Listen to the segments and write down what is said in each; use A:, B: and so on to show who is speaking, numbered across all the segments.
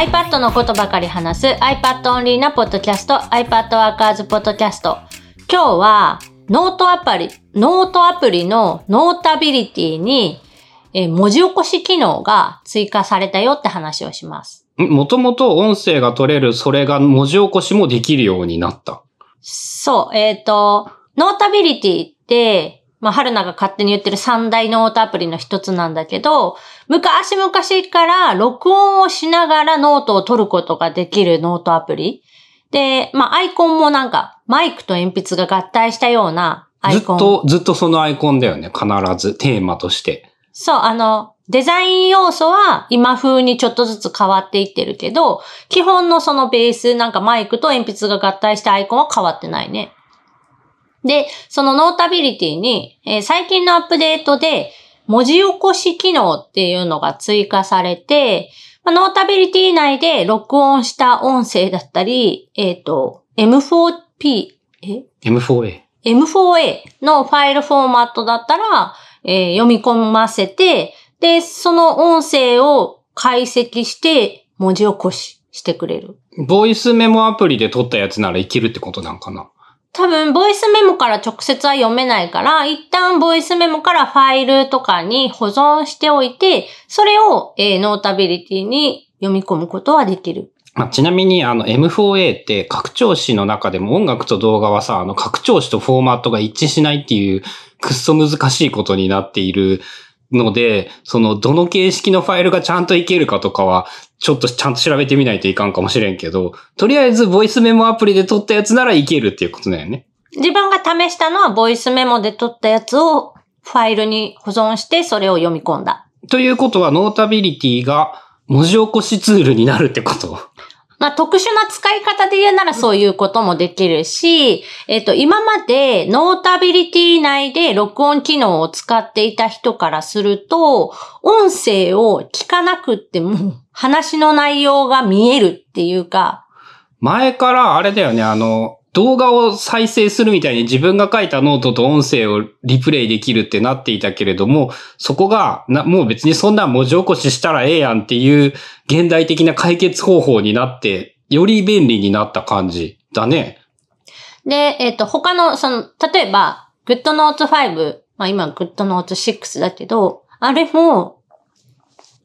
A: iPad のことばかり話す iPad オンリーなポッドキャスト iPad Workers ポッドキャスト。今日はノートアプリ、ノートアプリの Notability にえ文字起こし機能が追加されたよって話をします。
B: もともと音声が取れる、それが文字起こしもできるようになった。
A: そう、えっ、と、 Notability って、まあ、春菜が勝手に言ってる三大ノートアプリの一つなんだけど、昔々から録音をしながらノートを取ることができるノートアプリ。で、まあ、アイコンもなんか、マイクと鉛筆が合体したようなアイコン。
B: ずっと、ずっとそのアイコンだよね。必ず、テーマとして。
A: そう、あの、デザイン要素は今風にちょっとずつ変わっていってるけど、基本のそのベース、なんかマイクと鉛筆が合体したアイコンは変わってないね。で、その Notability に、えー最近のアップデートで文字起こし機能っていうのが追加されて、まあノータビリティ内で録音した音声だったり、えっ、と、M4P、え
B: ？M4A。
A: M4A のファイルフォーマットだったら、えー読み込ませて、で、その音声を解析して文字起こししてくれる。
B: ボイスメモアプリで撮ったやつならいけるってことなんかな？
A: 多分、ボイスメモから直接は読めないから、一旦ボイスメモからファイルとかに保存しておいて、それを、えーノータビリティに読み込むことはできる。
B: まあ、ちなみに、あの、M4A って拡張子の中でも音楽と動画はさ、あの、拡張子とフォーマットが一致しないっていう、くっそ難しいことになっているので、その、どの形式のファイルがちゃんといけるかとかは、ちょっとちゃんと調べてみないといかんかもしれんけど、とりあえず、ボイスメモアプリで撮ったやつならいけるっていうことだよね。
A: 自分が試したのは、ボイスメモで取ったやつをファイルに保存して、それを読み込んだ。
B: ということは、 Notability が文字起こしツールになるってこと？
A: まあ、特殊な使い方で言うならそういうこともできるし、えっと、今まで Notability 内で録音機能を使っていた人からすると、音声を聞かなくっても話の内容が見えるっていうか、
B: 前からあれだよね、あの、動画を再生するみたいに自分が書いたノートと音声をリプレイできるってなっていたけれども、そこが、なもう別にそんな文字起こししたらええやんっていう現代的な解決方法になって、より便利になった感じだね。
A: で、えっと、他の、その、例えば、GoodNotes 5、まあ今 GoodNotes 6だけど、あれも、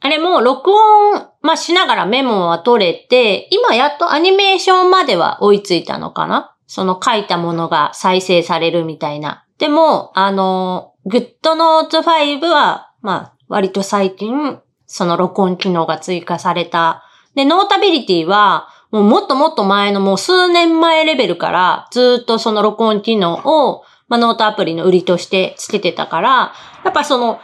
A: あれも録音、まあ、しながらメモは取れて、今やっとアニメーションまでは追いついたのかな？その書いたものが再生されるみたいな。でも、あの、GoodNotes 5は、まあ、割と最近、その録音機能が追加された。で、 Notability は、もうもっともっと前のもう数年前レベルからずっとその録音機能を、まあ、ノートアプリの売りとしてつけてたから、やっぱその、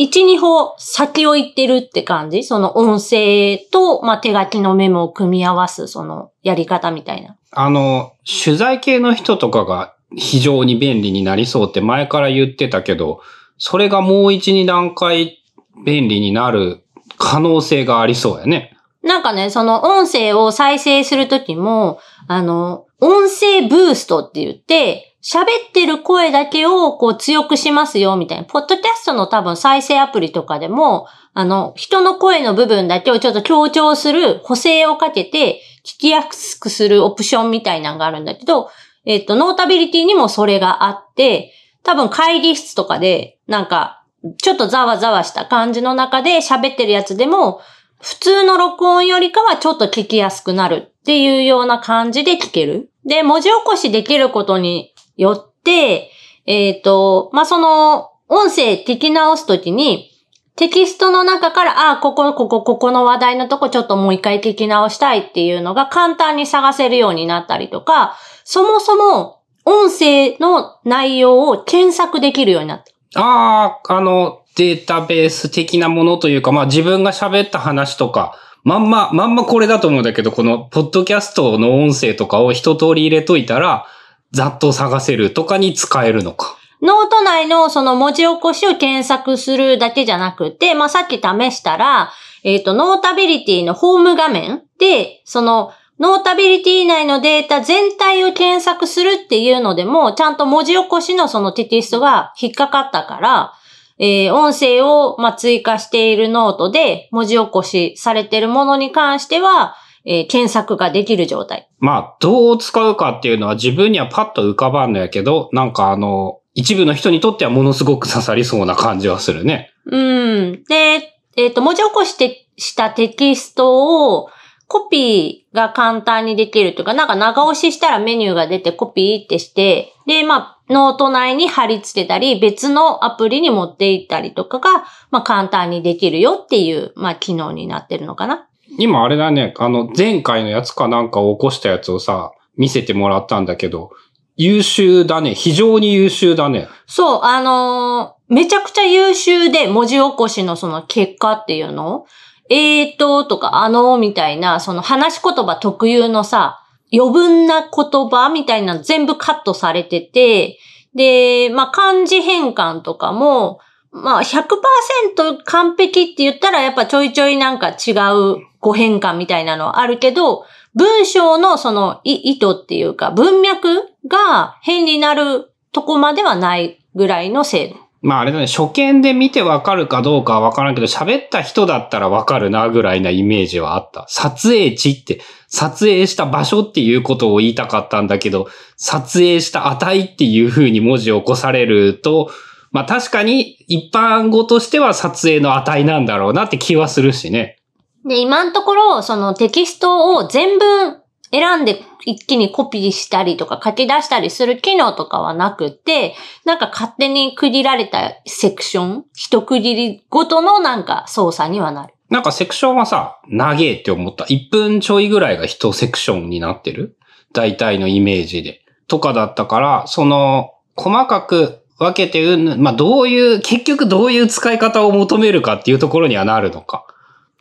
A: 1、2歩先を行ってるって感じ？その音声と、まあ、手書きのメモを組み合わすそのやり方みたいな。
B: あの、取材系の人とかが非常に便利になりそうって前から言ってたけど、それがもう1、2段階便利になる可能性がありそうやね。
A: なんかね、その音声を再生するときも、あの、音声ブーストって言って、喋ってる声だけをこう強くしますよみたいな。ポッドキャストの多分再生アプリとかでも、あの、人の声の部分だけをちょっと強調する補正をかけて聞きやすくするオプションみたいなのがあるんだけど、えっと、ノータビリティにもそれがあって、多分会議室とかで、なんか、ちょっとざわざわした感じの中で喋ってるやつでも、普通の録音よりかはちょっと聞きやすくなるっていうような感じで聞ける。で、文字起こしできることによって、えっ、と、まあ、その、音声聞き直すときに、テキストの中から、あ、ここ、ここ、ここの話題のとこちょっともう一回聞き直したいっていうのが簡単に探せるようになったりとか、そもそも音声の内容を検索できるようになった。
B: ああ、あの、データベース的なものというか、まあ自分が喋った話とか、まんま、まんまこれだと思うんだけど、このポッドキャストの音声とかを一通り入れといたら、ざっと探せるとかに使えるのか。
A: ノート内のその文字起こしを検索するだけじゃなくて、まあ、さっき試したら、えっ、と、 Notability のホーム画面で、その、Notability 内のデータ全体を検索するっていうのでも、ちゃんと文字起こしのそのテキストが引っかかったから、えー音声を、ま、追加しているノートで文字起こしされているものに関しては、えー検索ができる状態。
B: まあ、どう使うかっていうのは自分にはパッと浮かばんのやけど、なんかあの、一部の人にとってはものすごく刺さりそうな感じはするね。
A: うん。で、えっ、と、文字起こしてしたテキストを、コピーが簡単にできるというか、なんか長押ししたらメニューが出てコピーってして、で、まあ、ノート内に貼り付けたり、別のアプリに持っていったりとかが、まあ、簡単にできるよっていう、まあ、機能になってるのかな。
B: 今あれだね、あの、前回のやつかなんかを起こしたやつをさ、見せてもらったんだけど、優秀だね。非常に優秀だね。
A: そう、あのーめちゃくちゃ優秀で文字起こしのその結果っていうの？えーととかあのーみたいな、その話し言葉特有のさ、余分な言葉みたいなの全部カットされてて、で、まあ、漢字変換とかも、まあ、100%完璧って言ったらやっぱちょいちょいなんか違う語変換みたいなのはあるけど、文章のその意図っていうか文脈が変になるとこまではないぐらいの精度。
B: まああれだね、初見で見てわかるかどうかはわからんけど、喋った人だったらわかるなぐらいなイメージはあった。撮影地って、撮影した場所っていうことを言いたかったんだけど、撮影した値っていう風に文字を起こされると、まあ確かに一般語としては撮影の値なんだろうなって気はするしね。
A: で、今のところ、そのテキストを全文選んで一気にコピーしたりとか書き出したりする機能とかはなくて、なんか勝手に区切られたセクション、一区切りごとのなんか操作にはなる。
B: なんかセクションはさ、長えって思った。1分ちょいぐらいが一セクションになってる大体のイメージで。とかだったから、その、細かく分けて、まあどういう、結局どういう使い方を求めるかっていうところにはなるのか。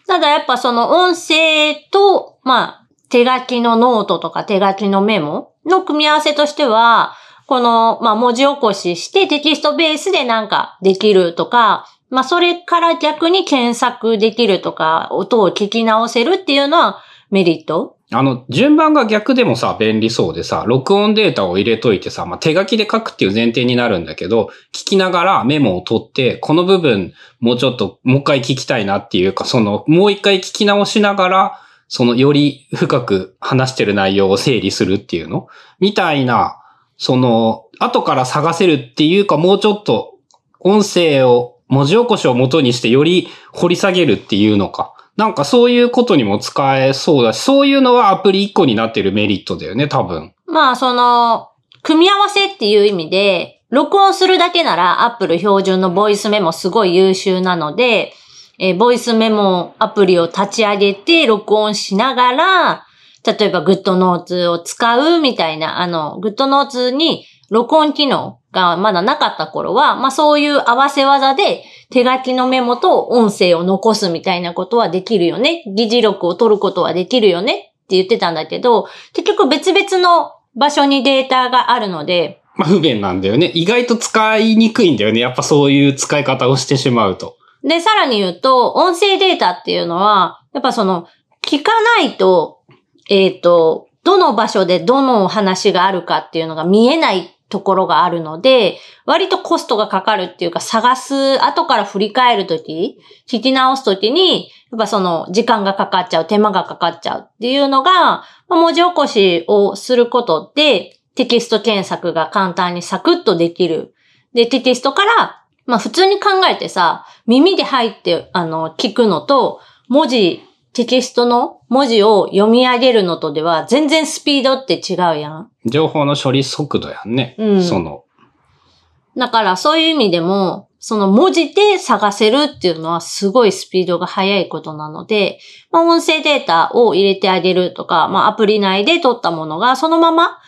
A: ただやっぱその音声と、まあ、手書きのノートとか手書きのメモの組み合わせとしては、この、まあ、文字起こししてテキストベースでなんかできるとか、まあ、それから逆に検索できるとか、音を聞き直せるっていうのはメリット？
B: あの、順番が逆でもさ、便利そうでさ、録音データを入れといてさ、まあ、手書きで書くっていう前提になるんだけど、聞きながらメモを取って、この部分、もうちょっと、もう一回聞きたいなっていうか、その、もう一回聞き直しながら、その、より深く話してる内容を整理するっていうの？みたいな、その、後から探せるっていうか、もうちょっと、音声を、文字起こしを元にしてより掘り下げるっていうのか。なんかそういうことにも使えそうだし、そういうのはアプリ1個になってるメリットだよね、多分。
A: まあ、その、組み合わせっていう意味で、録音するだけなら Apple 標準のボイスメモすごい優秀なので、えーボイスメモアプリを立ち上げて録音しながら、例えば GoodNotes を使うみたいな、あの、GoodNotes に録音機能がまだなかった頃は、まあそういう合わせ技で手書きのメモと音声を残すみたいなことはできるよね。議事録を取ることはできるよねって言ってたんだけど、結局別々の場所にデータがあるので、
B: まあ不便なんだよね。意外と使いにくいんだよね。やっぱそういう使い方をしてしまうと。
A: で、さらに言うと、音声データっていうのは、やっぱその、聞かないと、えっ、と、どの場所でどの話があるかっていうのが見えないところがあるので、割とコストがかかるっていうか、探す、後から振り返るとき、聞き直すときに、やっぱその、時間がかかっちゃう、手間がかかっちゃうっていうのが、文字起こしをすることで、テキスト検索が簡単にサクッとできる。で、テキストから、まあ普通に考えてさ、耳で入って、あの、聞くのと、文字、テキストの文字を読み上げるのとでは、全然スピードって違うやん。
B: 情報の処理速度やんね。
A: うん
B: その、
A: だからそういう意味でも、その文字で探せるっていうのはすごいスピードが速いことなので、まあ音声データを入れてあげるとか、まあアプリ内で取ったものがそのまま、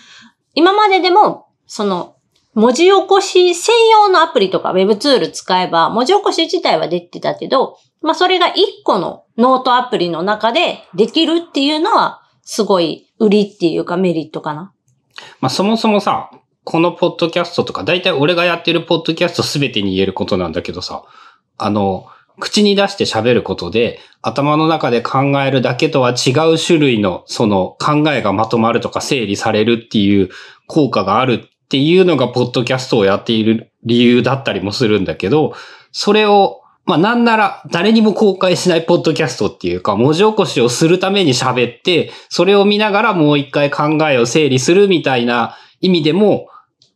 A: 今まででも、その文字起こし専用のアプリとか Web ツール使えば、文字起こし自体はできてたけど、まあそれが一個のノートアプリの中でできるっていうのは、すごい売りっていうかメリットかな。
B: まあそもそもさ、このポッドキャストとか、だいたい俺がやってるポッドキャストすべてに言えることなんだけどさ、あの、口に出して喋ることで、頭の中で考えるだけとは違う種類の、その考えがまとまるとか整理されるっていう効果があるっていうのが、ポッドキャストをやっている理由だったりもするんだけど、それを、まあなんなら誰にも公開しないポッドキャストっていうか、文字起こしをするために喋って、それを見ながらもう一回考えを整理するみたいな意味でも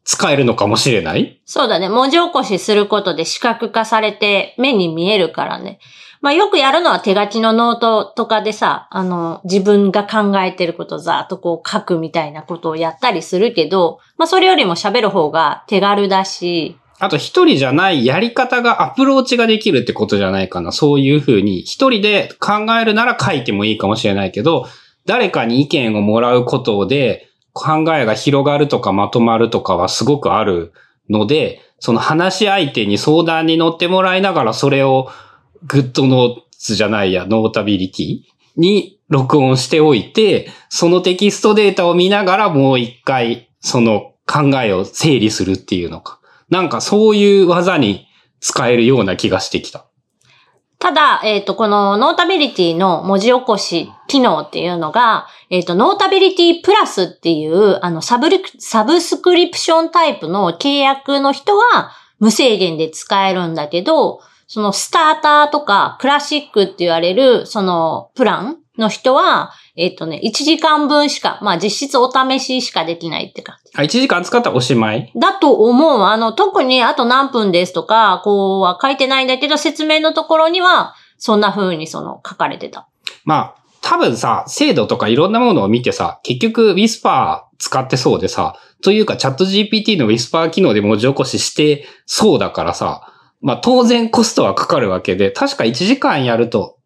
B: 使えるのかもしれない？
A: そうだね。文字起こしすることで視覚化されて目に見えるからね。まあよくやるのは手書きのノートとかでさ、あの、自分が考えてることをざーっとこう書くみたいなことをやったりするけど、まあそれよりも喋る方が手軽だし、
B: あと一人じゃないやり方がアプローチができるってことじゃないかな。そういうふうに一人で考えるなら書いてもいいかもしれないけど、誰かに意見をもらうことで考えが広がるとかまとまるとかはすごくあるので、その話し相手に相談に乗ってもらいながらそれを GoodNotes じゃないや、 Notability に録音しておいて、そのテキストデータを見ながらもう一回その考えを整理するっていうのか。なんかそういう技に使えるような気がしてきた。
A: ただ、えっ、と、この Notability の文字起こし機能っていうのが、えっ、と、 Notability Plus っていう、あの、サブリ、サブスクリプションタイプの契約の人は無制限で使えるんだけど、そのスターターとかクラシックって言われる、そのプランの人は、えっ、とね、1時間分しか、まあ実質お試ししかできないって感じ。
B: あ、1時間使ったらおしまい？
A: だと思う。あの、特にあと何分ですとか、こうは書いてないんだけど、説明のところには、そんな風にその書かれてた。
B: まあ、多分さ、精度とかいろんなものを見てさ、結局 Whisper 使ってそうでさ、というかチャット GPT の Whisper 機能で文字起こししてそうだからさ、まあ当然コストはかかるわけで、確か1時間やると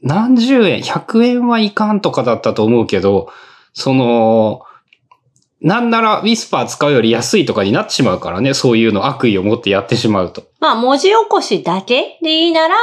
B: 何十円、100円はいかんとかだったと思うけど、その、なんなら Whisper 使うより安いとかになってしまうからね、そういうの悪意を持ってやってしまうと。
A: まあ、文字起こしだけでいいなら、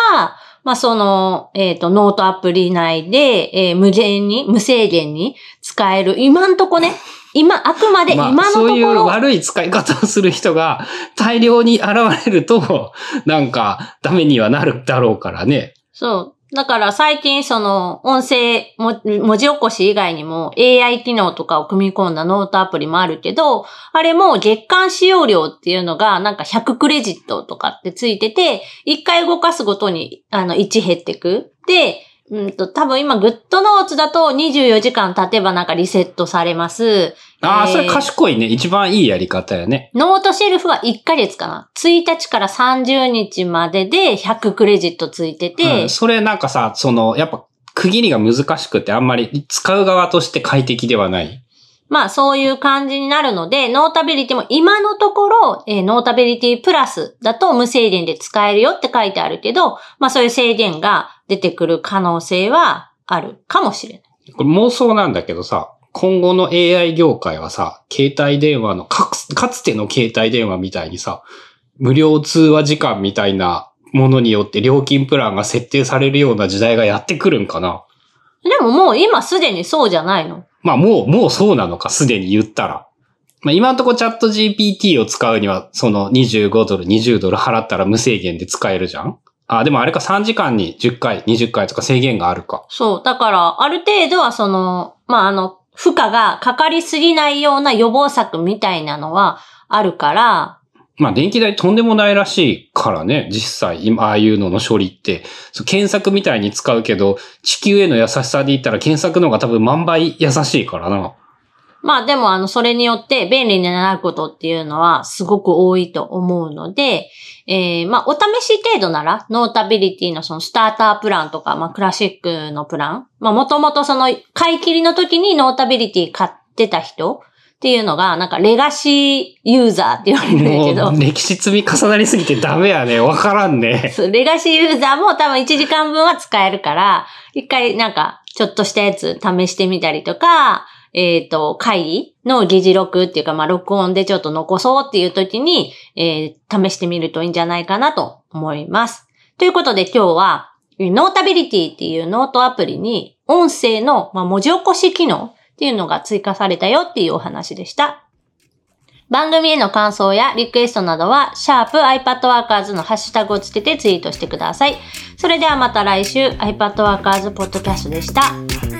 A: まあ、その、えっ、と、ノートアプリ内で、えー無限に、無制限に使える。今んとこね、今、あくまで今
B: まあ、
A: のと
B: そういう
A: ころ、
B: 悪い使い方をする人が大量に現れると、なんかダメにはなるだろうからね。
A: そう。だから最近その音声文字起こし以外にも AI 機能とかを組み込んだノートアプリもあるけど、あれも月間使用量っていうのがなんか100クレジットとかってついてて、1回動かすごとにあの1減ってく。で、うんと、多分今 GoodNotes だと24時間経てばなんかリセットされます。
B: ああ、
A: えー
B: それ賢いね。一番いいやり方やね。
A: Noteshelf は1ヶ月かな。1日から30日までで100クレジットついてて、
B: うん、それなんかさ、その、やっぱ区切りが難しくてあんまり使う側として快適ではない。
A: まあそういう感じになるので、 Notability も今のところ、えー Notability Plus だと無制限で使えるよって書いてあるけど、まあそういう制限が出てくる可能性はあるかもしれない。
B: これ妄想なんだけどさ、今後の AI 業界はさ、携帯電話のかつ、かつての携帯電話みたいにさ、無料通話時間みたいなものによって料金プランが設定されるような時代がやってくるんかな。
A: でももう今すでにそうじゃないの。
B: まあもう、もうそうなのか、すでに言ったら。まあ今のところチャット GPT を使うには、その25ドル、20ドル払ったら無制限で使えるじゃんあ、でもあれか3時間に10回、20回とか制限があるか。
A: そう。だから、ある程度はその、まああの、負荷がかかりすぎないような予防策みたいなのはあるから、
B: まあ電気代とんでもないらしいからね、実際、今、ああいうのの処理って。検索みたいに使うけど、地球への優しさで言ったら検索の方が多分万倍優しいからな。
A: まあでもあの、それによって便利になることっていうのはすごく多いと思うので、えー、まあお試し程度なら、 Notabilityのそのスタータープランとか、まあクラシックのプラン、まあもともとその買い切りの時に Notability買ってた人っていうのが、なんかレガシーユーザーって言われるんだけど
B: 歴史積み重なりすぎてダメやね。わからんね。
A: レガシーユーザーも多分1時間分は使えるから、一回なんかちょっとしたやつ試してみたりとか、えっ、と、会議の議事録っていうか、まあ、録音でちょっと残そうっていう時に、えー試してみるといいんじゃないかなと思います。ということで今日は、 Notabilityっていうノートアプリに、音声の、まあ、文字起こし機能っていうのが追加されたよっていうお話でした。番組への感想やリクエストなどは、シャープ iPadWorkers のハッシュタグをつけてツイートしてください。それではまた来週、iPadWorkers ポッドキャストでした。